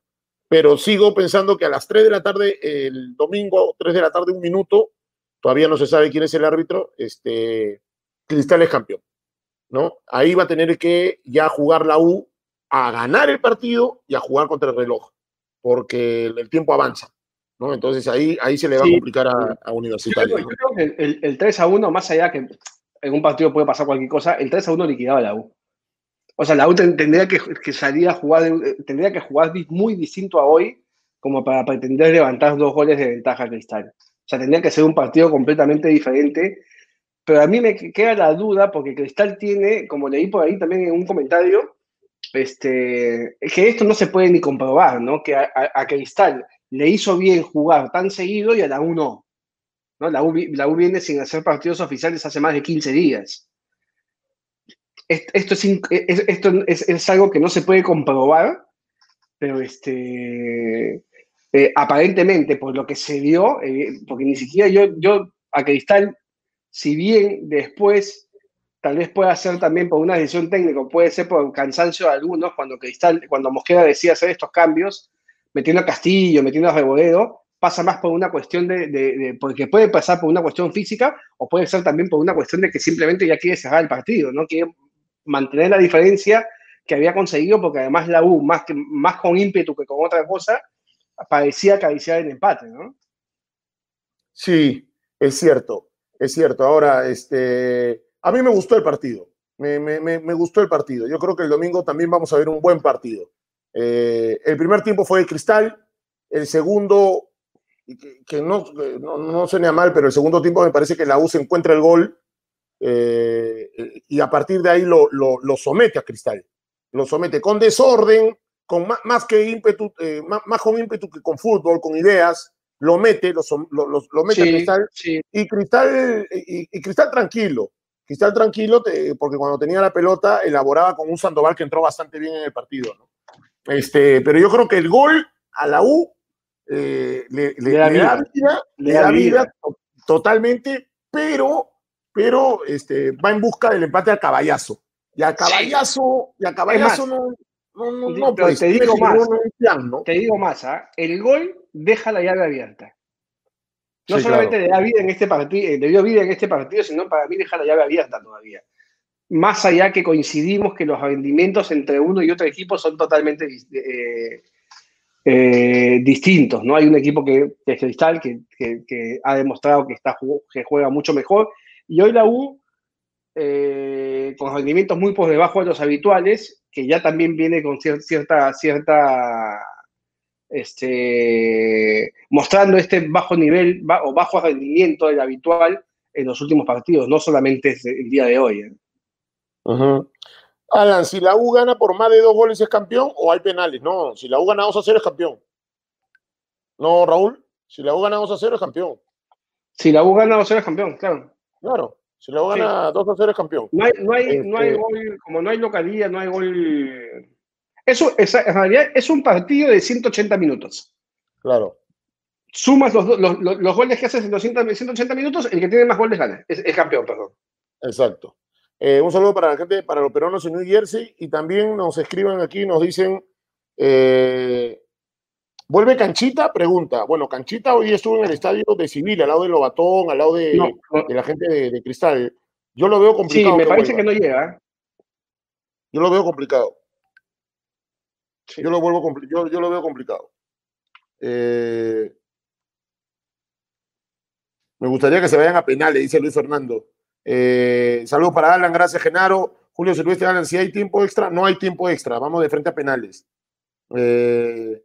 pero sigo pensando que a las 3 de la tarde, el domingo, 3 de la tarde, un minuto, todavía no se sabe quién es el árbitro, este, Cristal es campeón, ¿no? Ahí va a tener que ya jugar la U a ganar el partido y a jugar contra el reloj, porque el, tiempo avanza, ¿no? Entonces ahí, ahí se le va a complicar a, Universitario. Yo creo, que el, el 3 a 1, más allá que en un partido puede pasar cualquier cosa, el 3 a 1 liquidaba la U. O sea, la U tendría que, salir a jugar, eh, tendría que jugar muy distinto a hoy como para pretender levantar dos goles de ventaja a Cristal. O sea, tendría que ser un partido completamente diferente. Pero a mí me queda la duda porque Cristal tiene, como leí por ahí también en un comentario, este, que esto no se puede ni comprobar, ¿no? Que a, Cristal le hizo bien jugar tan seguido y a la U no. ¿no? La, U, la U viene sin hacer partidos oficiales hace más de 15 días esto, es, esto es, algo que no se puede comprobar, pero este, eh, aparentemente, por lo que se vio, eh, porque ni siquiera yo, yo a Cristal, si bien después tal vez pueda ser también por una decisión técnica, puede ser por cansancio de algunos, cuando Cristal, cuando Mosquera decía hacer estos cambios, metiendo a Castillo, metiendo a Reboledo, pasa más por una cuestión de, porque puede pasar por una cuestión física o puede ser también por una cuestión de que simplemente ya quiere cerrar el partido, ¿no? Quiere mantener la diferencia que había conseguido, porque además la U, más, que, más con ímpetu que con otra cosa, parecía acariciar el empate, ¿no? Sí, es cierto, es cierto. Ahora, este, a mí me gustó el partido, me, me, me, gustó el partido. Yo creo que el domingo también vamos a ver un buen partido. Eh, el primer tiempo fue de cristal, el segundo, que, no, no, no suena mal, pero el segundo tiempo me parece que la U se encuentra el gol eh, y a partir de ahí lo, lo, somete a Cristal. Lo somete con desorden, con más, que ímpetu, eh, más, con ímpetu que con fútbol, con ideas, lo mete, lo, lo, mete a Cristal. Y Cristal, y, Cristal tranquilo. Cristal tranquilo, porque cuando tenía la pelota elaboraba con un Sandoval que entró bastante bien en el partido. ¿no? Este, pero yo creo que el gol a la U eh, le, da vida, le da vida totalmente, pero pero este, va en busca del empate al caballazo. Y al caballazo, y al caballazo no, no, no, pues, te digo más, te digo más, ¿ah? el gol deja la llave abierta. No solamente le da vida en este partido, eh, le dio vida en este partido, sino para mí deja la llave abierta todavía. Más allá que coincidimos que los rendimientos entre uno y otro equipo son totalmente eh, eh, distintos, ¿no? Hay un equipo que, es Cristal, que, que, ha demostrado que, está, que juega mucho mejor, y hoy la U, eh, con rendimientos muy por debajo de los habituales, que ya también viene con cierta, cierta, este, mostrando este bajo nivel o bajo rendimiento del habitual en los últimos partidos, no solamente el día de hoy. ¿eh? Alan, si la U gana por más de dos goles es campeón o hay penales. No, si la U gana 2 a 0 es campeón. No, Raúl, si la U gana 2 a 0 es campeón. Si la U gana 2 a 0 es campeón, claro. Claro, si lo gana 2 a 0 es campeón. No hay, no hay, no hay este gol, como no hay localía, no hay gol. Eso es, en realidad es un partido de 180 minutos. Claro. Sumas los, los, los, goles que haces en los 180 minutos, el que tiene más goles gana. Es, campeón, perdón. Exacto. Eh, un saludo para la gente, para los peruanos en New Jersey y también nos escriban aquí, nos dicen eh, ¿Vuelve Canchita? Pregunta. Bueno, Canchita hoy estuvo en el estadio de Civil, al lado de Lobatón, al lado de, la gente de, Cristal. Yo lo veo complicado. Sí, me parece que no llega. Yo lo veo complicado. Yo, lo vuelvo yo, yo lo veo complicado. Eh, me gustaría que se vayan a penales, dice Luis Fernando. Eh, saludos para Alan, gracias Genaro. Julio Silvestre, Alan, si hay tiempo extra, no hay tiempo extra, vamos de frente a penales. Eh,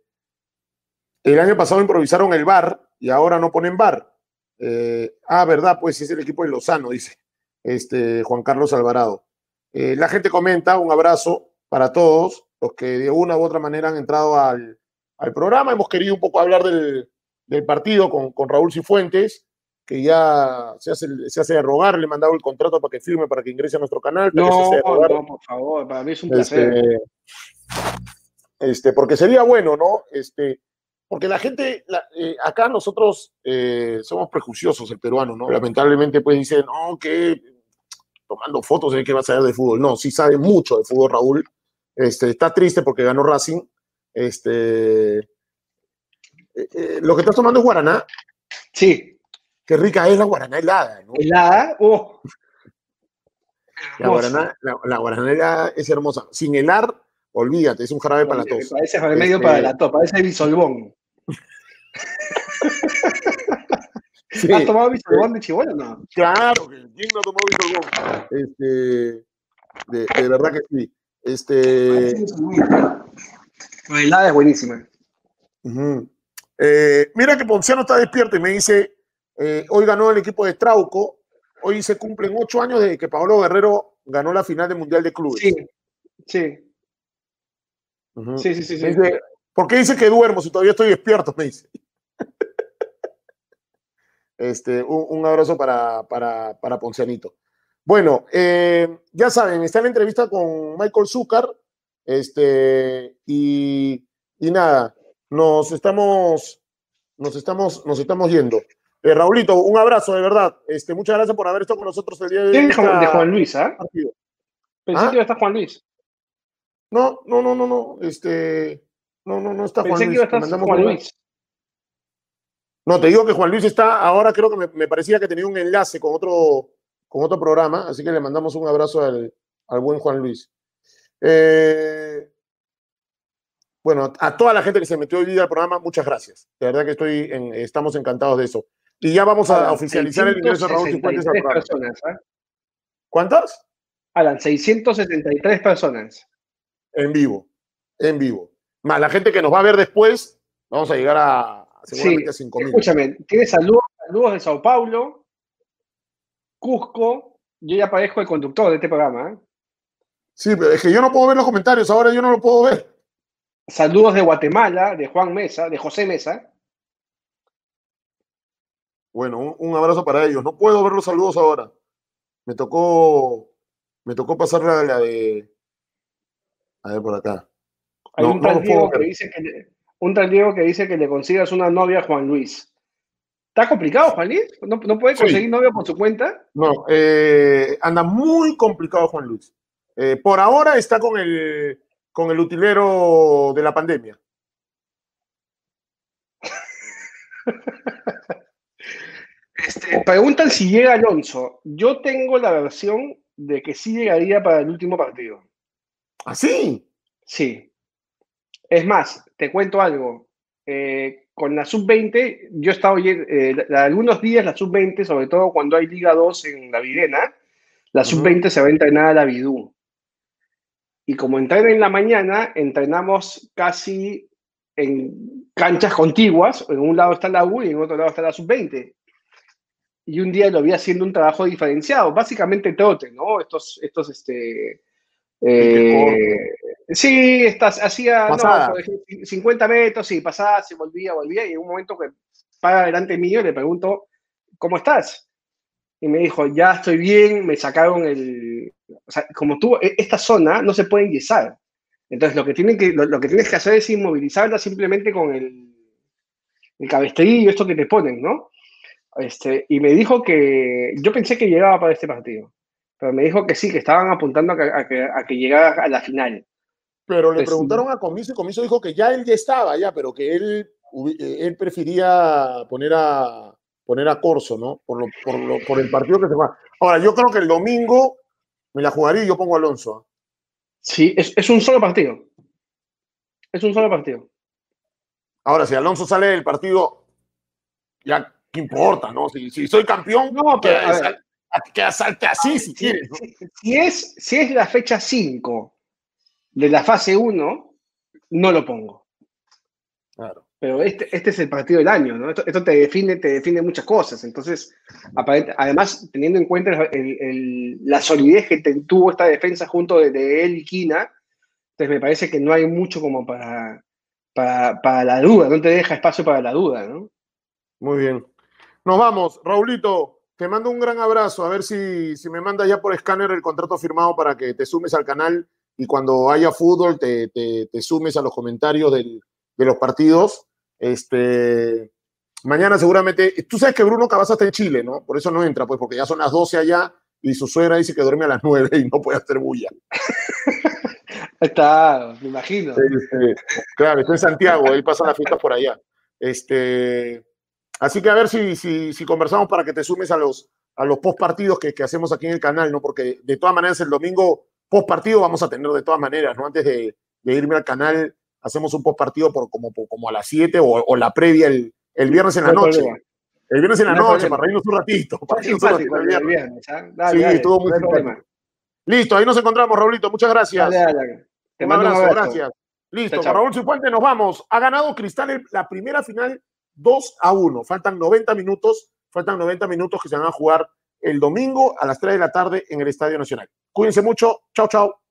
el año pasado improvisaron el bar y ahora no ponen bar. Eh, ah, verdad, pues es el equipo de Lozano, dice este, Juan Carlos Alvarado. La gente comenta, un abrazo para todos los que de una u otra manera han entrado al, al programa. Hemos querido un poco hablar del, del partido con, con, Raúl Cifuentes, que ya se hace, se hace de rogar, le he mandado el contrato para que firme, para que ingrese a nuestro canal. No, no, por favor, para mí es un placer. Este, este, porque sería bueno, ¿no? Este, porque la gente, la, eh, acá nosotros eh, somos prejuiciosos, el peruano, ¿no? Lamentablemente, pues dicen, no, que tomando fotos de que va a saber de fútbol. No, sí sabe mucho de fútbol, Raúl. Este, está triste porque ganó Racing. Este, eh, eh, lo que estás tomando es Guaraná. Sí. Qué rica es la Guaraná helada, ¿no? Helada, oh. La Guaraná, la, la Guaraná helada es hermosa. Sin helar, olvídate, es un jarabe para la tos. Parece remedio este... para la tos, parece bisolbón. Sí. ¿Has tomado bisolbón de chihuahua no? Claro, ¿quién no ha tomado bisolbón? Este, de, de, verdad que sí. Este... La helada es buenísima. Uh -huh. eh, mira que Ponciano está despierto y me dice, eh, hoy ganó el equipo de Trauco, hoy se cumplen ocho años de que Pablo Guerrero ganó la final del Mundial de Clubes. Sí, sí. Uh -huh. Sí, sí, sí. sí. Dice, ¿Por qué dice que duermo si todavía estoy despierto? Me dice. Este, un, un abrazo para, para, para, Poncianito. Bueno, eh, ya saben, está en la entrevista con Michael Zúcar. Este, y, y, nada, nos estamos, nos estamos, nos estamos yendo. Eh, Raulito, un abrazo, de verdad. Este, muchas gracias por haber estado con nosotros el día de hoy. De, de Juan Luis. ¿eh? Pensé ¿Ah? que iba a estar Juan Luis. No, no, no, no, no. Este, no, no, no está Pensé Juan que iba a estar Juan Luis. No, te digo que Juan Luis está, ahora creo que me, me, parecía que tenía un enlace con otro, con otro programa, así que le mandamos un abrazo al, al buen Juan Luis. Eh, bueno, a toda la gente que se metió hoy día al programa, muchas gracias. De verdad que estoy en, estamos encantados de eso. Y ya vamos a, oficializar el ingreso de Raúl Cifuentes al programa. Personas, ¿eh? ¿Cuántas? Alan, 673 personas. En vivo, en vivo. Más la gente que nos va a ver después, vamos a llegar a, seguramente sí, a 5.000. Escúchame, tienes saludos, saludos de Sao Paulo, Cusco. Yo ya parezco el conductor de este programa. ¿eh? Sí, pero es que yo no puedo ver los comentarios, ahora yo no lo puedo ver. Saludos de Guatemala, de Juan Mesa, de José Mesa. Bueno, un, un abrazo para ellos. No puedo ver los saludos ahora. Me tocó, me tocó pasar la, la de. A ver por acá. Hay no, un, tal no Diego que dice que le, un tal Diego que dice que le consigas una novia a Juan Luis. ¿Está complicado, Juan Luis? ¿No, no puede conseguir sí. novia por su cuenta? No, eh, anda muy complicado Juan Luis. Eh, por ahora está con el, con el utilero de la pandemia. este, preguntan si llega Alonso. Yo tengo la versión de que sí llegaría para el último partido. ¿Ah, sí? Sí. Es más, te cuento algo. Eh, con la sub-20, yo he estado eh, algunos días la sub-20, sobre todo cuando hay Liga 2 en la Videna, la sub-20 uh -huh. se va a entrenar a la Bidú. Y como entrena en la mañana, entrenamos casi en canchas contiguas. En un lado está la U y en otro lado está la sub-20. Y un día lo vi haciendo un trabajo diferenciado, básicamente trote, ¿no? Estos, estos, este, eh, sí, estás, hacía no, 50 metros, sí, pasaba, se volvía, volvía, y en un momento que para delante mío le pregunto, ¿cómo estás? Y me dijo, ya estoy bien, me sacaron el... O sea, como tú, esta zona no se puede enyesar. Entonces, lo que, tienen que, lo, lo que tienes que hacer es inmovilizarla simplemente con el, el cabestrillo, esto que te ponen, ¿no? Este, y me dijo que yo pensé que llegaba para este partido pero me dijo que sí, que estaban apuntando a que, a que, a que llegara a la final. Pero le pues, preguntaron a Comiso y Comiso dijo que ya él ya estaba, ya, pero que él, él prefería poner a, poner a Corso, ¿no? Por, lo, por, lo, por el partido que se va. Ahora, yo creo que el domingo me la jugaría y yo pongo a Alonso. Sí, es, es un solo partido. Es un solo partido. Ahora, si Alonso sale del partido, ya, ¿qué importa, no? Si, si soy campeón, no, pero, que, asalte así si, quieres. Si, es, si es la fecha 5 de la fase 1, no lo pongo. Claro. Pero este, este es el partido del año, ¿no? Esto, te, define, te define muchas cosas. Entonces, además, teniendo en cuenta la solidez que tuvo esta defensa junto de, él y Kina, entonces me parece que no hay mucho como para, para, la duda, no te deja espacio para la duda, ¿no? Muy bien. Nos vamos. Raulito, te mando un gran abrazo. A ver si, si me mandas ya por escáner el contrato firmado para que te sumes al canal y cuando haya fútbol te, te, sumes a los comentarios de los partidos este, mañana seguramente, tú sabes que Bruno Cabaza está en Chile, ¿no? Por eso no entra, pues, porque ya son las 12 allá y su suegra dice que duerme a las 9 y no puede hacer bulla. Está, me imagino. Este, claro, está en Santiago, él pasa las fiestas por allá. Este, así que a ver si, si, si conversamos para que te sumes a los, a los post partidos que, que, hacemos aquí en el canal, ¿no? Porque de todas maneras el domingo post partido vamos a tener de todas maneras, ¿no? Antes de, de irme al canal, hacemos un post partido por como, como a las 7 o, la previa el, el, viernes en la noche. El viernes en la noche, para reírnos un ratito. Para reírnos un ratito el viernes. sí, estuvo muy Listo, ahí nos encontramos, Raulito. Muchas gracias. Te mando un abrazo, gracias. Listo, Raúl Cipuente nos vamos. Ha ganado Cristal la primera final 2 a 1. Faltan 90 minutos, faltan 90 minutos que se van a jugar el domingo a las 3 de la tarde en el Estadio Nacional. Cuídense mucho. Chao, chao.